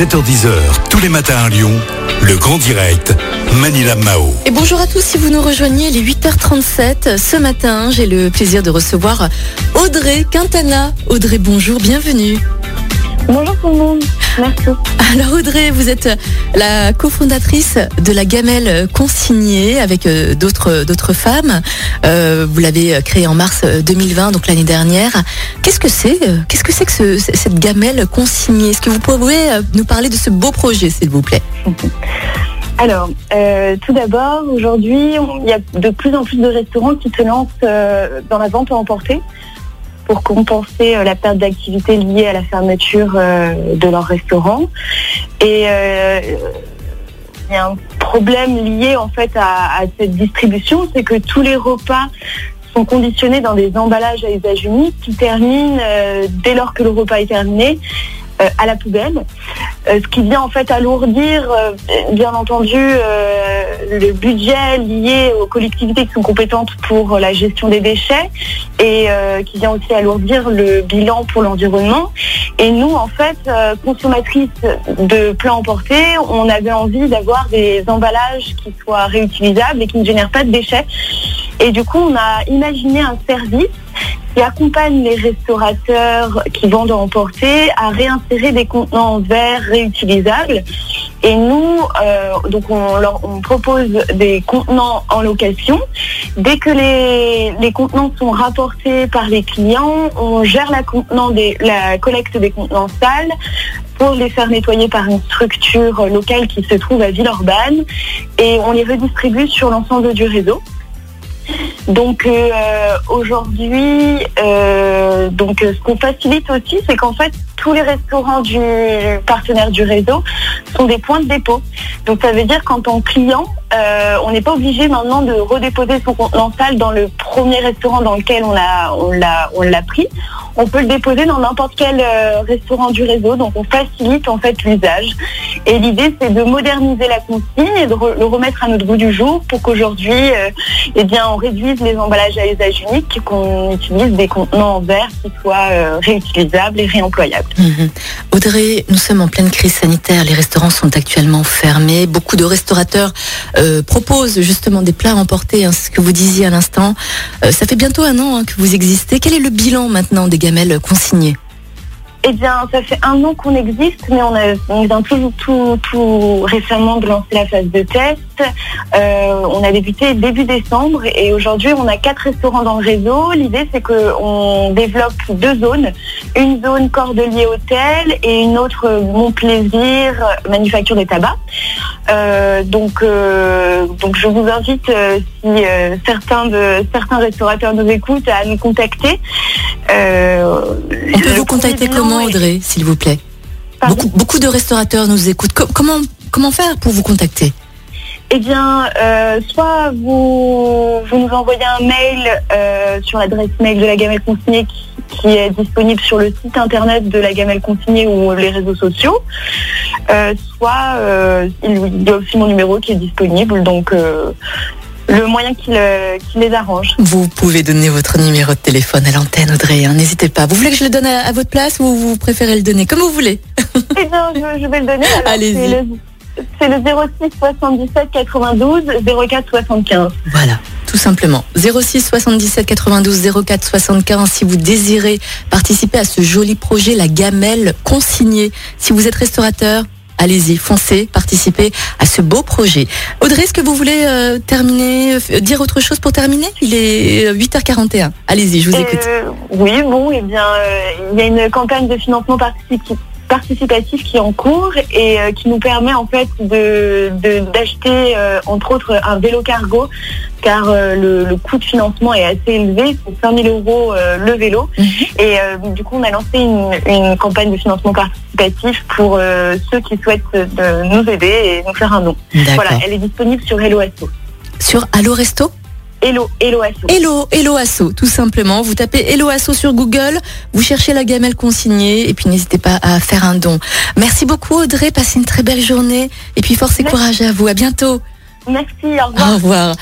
7h10h, tous les matins à Lyon, le grand direct, Manila Mao. Et bonjour à tous, si vous nous rejoignez, les 8h37, ce matin, j'ai le plaisir de recevoir Audrey Quintana. Audrey, bonjour, bienvenue. Bonjour tout le monde, merci. Alors Audrey, vous êtes la cofondatrice de la gamelle consignée avec euh, d'autres d'autres femmes. Euh, vous l'avez créée en mars 2020, donc l'année dernière. Qu'est-ce que c'est euh, Qu'est-ce que c'est que ce- cette gamelle consignée? Est-ce que vous pouvez euh, nous parler de ce beau projet, s'il vous plaît? Alors, euh, tout d'abord, aujourd'hui, il y a de plus en plus de restaurants qui se lancent euh, dans la vente à emporter pour compenser euh, la perte d'activité liée à la fermeture euh, de leur restaurant. Et euh, il y a un problème lié en fait à, cette distribution, c'est que tous les repas sont conditionnés dans des emballages à usage unique qui terminent dès lors que le repas est terminé à la poubelle. Ce qui vient en fait alourdir, bien entendu, le budget lié aux collectivités qui sont compétentes pour la gestion des déchets et euh, qui vient aussi alourdir le bilan pour l'environnement. Et nous, en fait, euh, consommatrices de plats emportés, on avait envie d'avoir des emballages qui soient réutilisables et qui ne génèrent pas de déchets. Et du coup, on a imaginé un service qui accompagne les restaurateurs qui vendent à emporter à réinsérer des contenants en verre réutilisables. Et nous, euh, donc on, propose des contenants en location. Dès que les, les contenants sont rapportés par les clients, on gère la, contenant la collecte des contenants sales pour les faire nettoyer par une structure locale qui se trouve à Villeurbanne et on les redistribue sur l'ensemble du réseau. Donc euh, aujourd'hui, euh, euh, ce qu'on facilite aussi, c'est qu'en fait tous les restaurants du partenaire du réseau sont des points de dépôt. Donc ça veut dire qu'en tant que client, euh, on n'est pas obligé maintenant de redéposer son contenant sale dans le premier restaurant dans lequel on l'a on l'a on l'a pris. On peut le déposer dans n'importe quel euh, restaurant du réseau. Donc on facilite en fait l'usage. Et l'idée c'est de moderniser la consigne et de le remettre à notre goût du jour pour qu'aujourd'hui, euh, eh bien, on réduise les emballages à usage unique qu'on utilise des contenants en verre qui soient réutilisables et réemployables. Mhm. Audrey, nous sommes en pleine crise sanitaire. Les restaurants sont actuellement fermés. Beaucoup de restaurateurs euh, proposent justement des plats emportés, hein, ce que vous disiez à l'instant. Euh, ça fait bientôt un an hein, que vous existez. Quel est le bilan maintenant des gamelles consignées? Eh bien, ça fait un an qu'on existe, mais on, a, vient tout, tout, tout récemment de lancer la phase de test. Euh, on a débuté début décembre et aujourd'hui, on a quatre restaurants dans le réseau. L'idée, c'est qu'on développe deux zones. Une zone Cordelier Hôtel et une autre Mon Plaisir, manufacture des tabacs. Euh, donc, euh, donc, je vous invite, euh, si certains, de, certains restaurateurs nous écoutent, à nous contacter. On peut vous contacter comment, Audrey, s'il vous plaît? Pardon? Beaucoup, beaucoup de restaurateurs nous écoutent. Co- comment, comment faire pour vous contacter? Eh bien, euh, soit vous, vous nous envoyez un mail euh, sur l'adresse mail de la gamelle consignée qui, qui est disponible sur le site internet de la gamelle consignée ou les réseaux sociaux. Euh, soit il y a aussi mon numéro qui est disponible, donc le moyen qui, le- qui les arrange. Vous pouvez donner votre numéro de téléphone à l'antenne, Audrey. hein, N'hésitez pas. Vous voulez que je le donne à, à votre place ou vous préférez le donner comme vous voulez? Eh bien, je, je vais le donner. Allez-y. C'est le, c'est le 06 77 92 04 75. Voilà, tout simplement. 06 77 92 04 75 si vous désirez participer à ce joli projet, la gamelle consignée. Si vous êtes restaurateur, allez-y, foncez, participez à ce beau projet. Audrey, est-ce que vous voulez euh, terminer, euh, dire autre chose pour terminer? Il est euh, 8h41. Allez-y, je vous écoute. Euh, oui, bon, eh bien, euh, il y a une campagne de financement participatif participatif qui est en cours et euh, qui nous permet en fait de de- d'acheter euh, entre autres un vélo cargo car euh, le, le coût de financement est assez élevé, c'est 5000 euros le vélo Mhm. et du coup on a lancé une, une campagne de financement participatif pour ceux qui souhaitent de nous aider et nous faire un don. D'accord. Voilà, elle est disponible sur Hello Asso. Sur Allo Resto? Hello, Hello Asso. Hello, Hello Asso, tout simplement. Vous tapez Hello Asso sur Google, vous cherchez la gamelle consignée et puis n'hésitez pas à faire un don. Merci beaucoup Audrey, passez une très belle journée et puis force et Merci. courage à vous. À bientôt. Merci, au revoir. Au revoir.